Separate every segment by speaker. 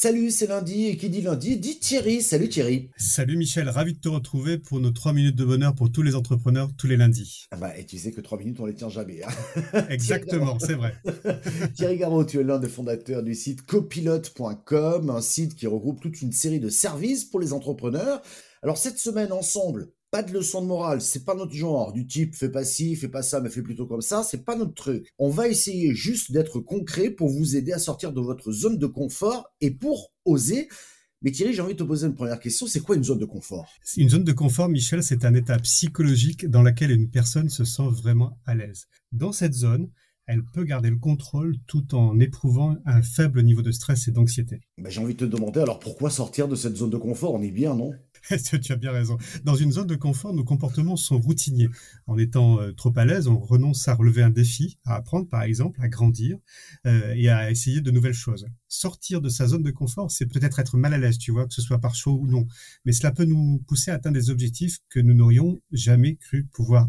Speaker 1: Salut, c'est lundi et qui dit lundi dit Thierry. Salut Thierry.
Speaker 2: Salut Michel, ravi de te retrouver pour nos 3 minutes de bonheur pour tous les entrepreneurs tous les lundis.
Speaker 1: Ah bah, et tu sais que 3 minutes on les tient jamais. Hein.
Speaker 2: Exactement, c'est vrai.
Speaker 1: Thierry Garot, tu es l'un des fondateurs du site copilote.com, un site qui regroupe toute une série de services pour les entrepreneurs. Alors cette semaine ensemble, pas de leçon de morale, c'est pas notre genre, du type fais pas ci, fais pas ça, mais fais plutôt comme ça, c'est pas notre truc. On va essayer juste d'être concret pour vous aider à sortir de votre zone de confort et pour oser. Mais Thierry, j'ai envie de te poser une première question, c'est quoi une zone de confort?
Speaker 2: Une zone de confort, Michel, c'est un état psychologique dans lequel une personne se sent vraiment à l'aise. Dans cette zone, elle peut garder le contrôle tout en éprouvant un faible niveau de stress et d'anxiété.
Speaker 1: Ben, j'ai envie de te demander alors pourquoi sortir de cette zone de confort? On est bien, non?
Speaker 2: tu as bien raison. Dans une zone de confort, nos comportements sont routiniers. En étant euh, trop à l'aise, on renonce à relever un défi, à apprendre par exemple, à grandir euh, et à essayer de nouvelles choses. Sortir de sa zone de confort, c'est peut-être être mal à l'aise, tu vois, que ce soit par choix ou non. Mais cela peut nous pousser à atteindre des objectifs que nous n'aurions jamais cru pouvoir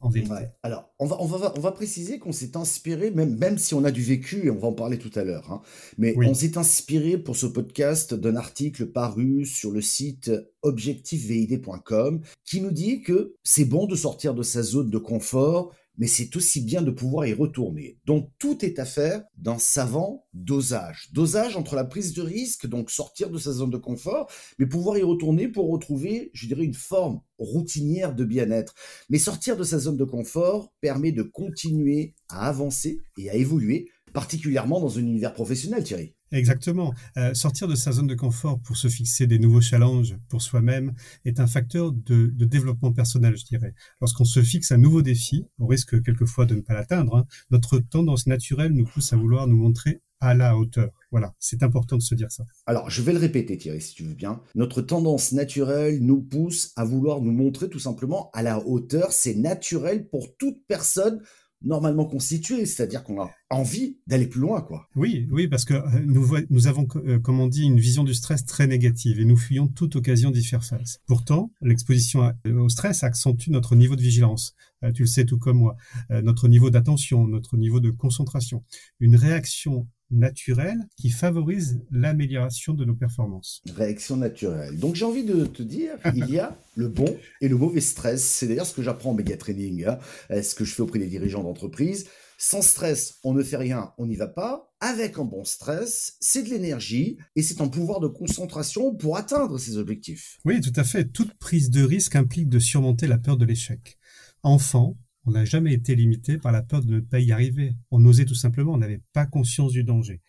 Speaker 2: en vérité.
Speaker 1: Alors, on va, on va, on va préciser qu'on s'est inspiré, même, même si on a du vécu, et on va en parler tout à l'heure, hein, mais on s'est inspiré pour ce podcast d'un article paru sur le site objectifvid.com qui nous dit que c'est bon de sortir de sa zone de confort mais c'est aussi bien de pouvoir y retourner. Donc tout est à faire d'un savant dosage. Dosage entre la prise de risque, donc sortir de sa zone de confort, mais pouvoir y retourner pour retrouver, je dirais, une forme routinière de bien-être. Mais sortir de sa zone de confort permet de continuer à avancer et à évoluer, particulièrement dans un univers professionnel, Thierry.
Speaker 2: Exactement. Euh, sortir de sa zone de confort pour se fixer des nouveaux challenges pour soi-même est un facteur de, développement personnel, je dirais. Lorsqu'on se fixe un nouveau défi, au risque quelquefois de ne pas l'atteindre, hein, notre tendance naturelle nous pousse à vouloir nous montrer à la hauteur. Voilà, c'est important de se dire ça.
Speaker 1: Alors, je vais le répéter, Thierry, si tu veux bien. Notre tendance naturelle nous pousse à vouloir nous montrer tout simplement à la hauteur. C'est naturel pour toute personne normalement constitué, c'est-à-dire qu'on a envie d'aller plus loin, quoi.
Speaker 2: Oui, oui, parce que euh, nous, nous avons, euh, comme on dit, une vision du stress très négative et nous fuyons toute occasion d'y faire face. Pourtant, l'exposition au stress accentue notre niveau de vigilance. Euh, tu le sais tout comme moi, notre niveau d'attention, notre niveau de concentration. Une réaction naturelle qui favorise l'amélioration de nos performances.
Speaker 1: Réaction naturelle. Donc j'ai envie de te dire, il y a le bon et le mauvais stress. C'est d'ailleurs ce que j'apprends en méga training, hein. ce que je fais auprès des dirigeants d'entreprise? Sans stress, on ne fait rien, on n'y va pas. Avec un bon stress, c'est de l'énergie et c'est un pouvoir de concentration pour atteindre ses objectifs.
Speaker 2: Oui, tout à fait. Toute prise de risque implique de surmonter la peur de l'échec. Enfant, on n'a jamais été limité par la peur de ne pas y arriver. On osait tout simplement, on n'avait pas conscience du danger.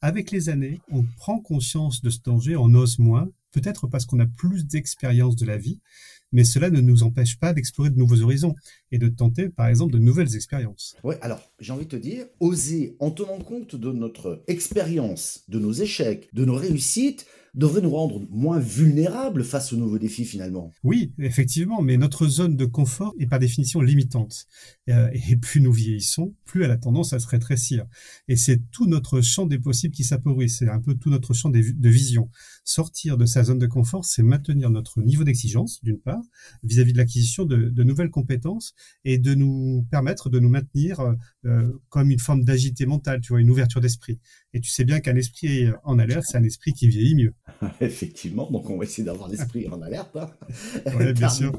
Speaker 2: Avec les années, on prend conscience de ce danger, on ose moins, peut-être parce qu'on a plus d'expérience de la vie, mais cela ne nous empêche pas d'explorer de nouveaux horizons et de tenter, par exemple, de nouvelles expériences.
Speaker 1: Oui, alors j'ai envie de te dire, oser en tenant compte de notre expérience, de nos échecs, de nos réussites, devrait nous rendre moins vulnérables face aux nouveaux défis finalement.
Speaker 2: Oui, effectivement, mais notre zone de confort est par définition limitante. Euh, et plus nous vieillissons, plus elle a tendance à se rétrécir. Et c'est tout notre champ des possibles qui s'appauvrit, c'est un peu tout notre champ de vision. Sortir de sa zone de confort, c'est maintenir notre niveau d'exigence, d'une part, vis-à-vis de l'acquisition de, nouvelles compétences et de nous permettre de nous maintenir euh, euh, comme une forme d'agité mentale, tu vois, une ouverture d'esprit. Et tu sais bien qu'un esprit en alerte, c'est un esprit qui vieillit mieux.
Speaker 1: Effectivement, donc on va essayer d'avoir l'esprit en alerte. Hein.
Speaker 2: bien sûr.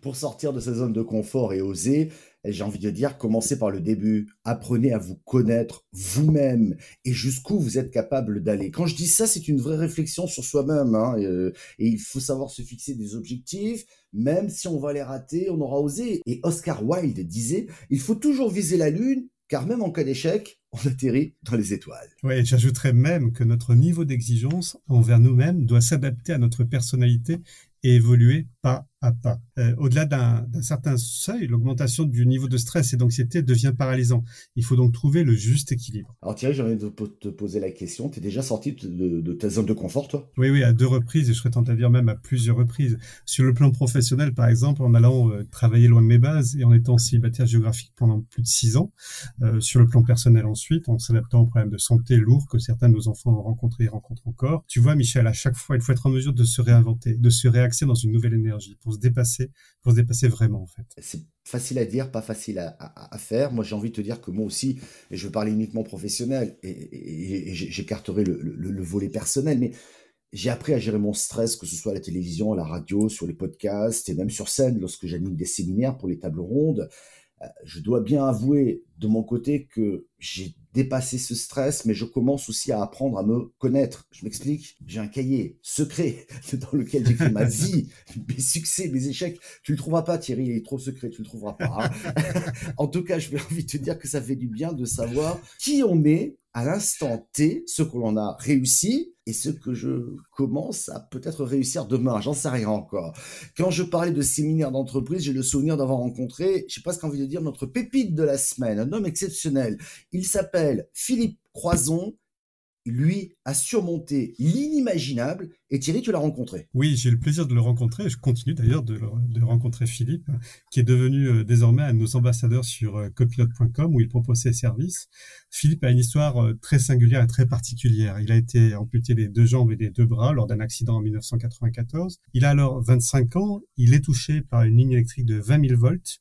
Speaker 1: Pour, sortir de sa zone de confort et oser, j'ai envie de dire, commencez par le début. Apprenez à vous connaître vous-même et jusqu'où vous êtes capable d'aller. Quand je dis ça, c'est une vraie réflexion sur soi-même. Hein, euh, et, il faut savoir se fixer des objectifs. Même si on va les rater, on aura osé. Et Oscar Wilde disait, il faut toujours viser la lune, car même en cas d'échec, on atterrit dans les étoiles.
Speaker 2: Oui, j'ajouterais même que notre niveau d'exigence envers nous-mêmes doit s'adapter à notre personnalité et évoluer pas à pas. Euh, au-delà d'un certain seuil, l'augmentation du niveau de stress et d'anxiété devient paralysant. Il faut donc trouver le juste équilibre.
Speaker 1: Alors Thierry, j'ai envie de te poser la question. Tu es déjà sorti de, ta zone de confort, toi?
Speaker 2: Oui, oui, à deux reprises, et je serais tenté à dire même à plusieurs reprises. Sur le plan professionnel, par exemple, en allant euh, travailler loin de mes bases et en étant célibataire géographique pendant plus de six ans. Euh, sur le plan personnel ensuite, en s'adaptant aux problèmes de santé lourds que certains de nos enfants ont rencontrés et rencontrent encore. Tu vois, Michel, à chaque fois, il faut être en mesure de se réinventer, de se réaxer dans une nouvelle énergie pour se dépasser, pour se dépasser vraiment en fait.
Speaker 1: C'est facile à dire, pas facile à, faire. Moi, j'ai envie de te dire que moi aussi, et je veux parler uniquement professionnel, et, j'écarterai le, volet personnel, mais j'ai appris à gérer mon stress, que ce soit à la télévision, à la radio, sur les podcasts, et même sur scène, lorsque j'anime des séminaires pour les tables rondes. Euh, je dois bien avouer de mon côté que j'ai dépassé ce stress, mais je commence aussi à apprendre à me connaître. Je m'explique. J'ai un cahier secret dans lequel j'écris ma vie, mes succès, mes échecs. Tu le trouveras pas, Thierry, il est trop secret, tu le trouveras pas. Hein. en tout cas, je vais envie de te dire que ça fait du bien de savoir qui on est à l'instant T, ce que l'on a réussi et ce que je commence à peut-être réussir demain. J'en sais rien encore. Quand je parlais de séminaire d'entreprise, j'ai le souvenir d'avoir rencontré, je sais pas ce qu'envie de dire, notre pépite de la semaine, un homme exceptionnel. Il s'appelle Philippe Croison lui, a surmonté l'inimaginable. Et Thierry, tu l'as rencontré?
Speaker 2: Oui, j'ai le plaisir de le rencontrer. Je continue d'ailleurs de, rencontrer Philippe, qui est devenu euh, désormais un de nos ambassadeurs sur euh, copilote.com où il propose ses services. Philippe a une histoire euh, très singulière et très particulière. Il a été amputé des deux jambes et des deux bras lors d'un accident en 1994. Il a alors 25 ans. Il est touché par une ligne électrique de 20 000 volts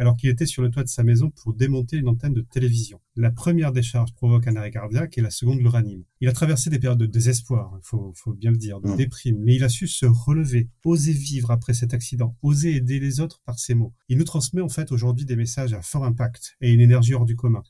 Speaker 2: alors qu'il était sur le toit de sa maison pour démonter une antenne de télévision. La première décharge provoque un arrêt cardiaque et la seconde le ranime. Il a traversé des périodes de désespoir, il faut, bien le dire, de mmh. déprime, mais il a su se relever, oser vivre après cet accident, oser aider les autres par ses mots. Il nous transmet en fait aujourd'hui des messages à fort impact et une énergie hors du commun.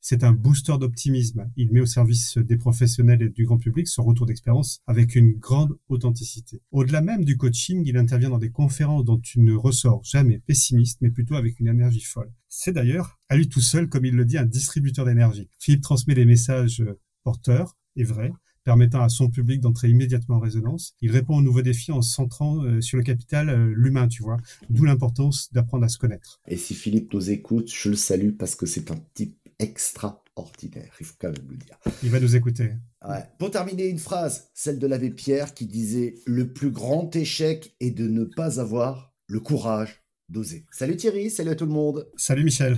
Speaker 2: C'est un booster d'optimisme. Il met au service des professionnels et du grand public son retour d'expérience avec une grande authenticité. Au-delà même du coaching, il intervient dans des conférences dont tu ne ressors jamais pessimiste, mais plutôt avec une énergie folle. C'est d'ailleurs, à lui tout seul, comme il le dit, un distributeur d'énergie. Philippe transmet des messages porteurs et vrais, permettant à son public d'entrer immédiatement en résonance. Il répond aux nouveaux défis en centrant euh, sur le capital euh, l'humain, tu vois. D'où l'importance d'apprendre à se connaître.
Speaker 1: Et si Philippe nous écoute, je le salue parce que c'est un type extraordinaire, il faut quand même le dire.
Speaker 2: Il va nous écouter.
Speaker 1: Pour terminer, une phrase, celle de l'abbé Pierre qui disait Le plus grand échec est de ne pas avoir le courage d'oser. Salut Thierry, salut à tout le monde.
Speaker 2: Salut Michel.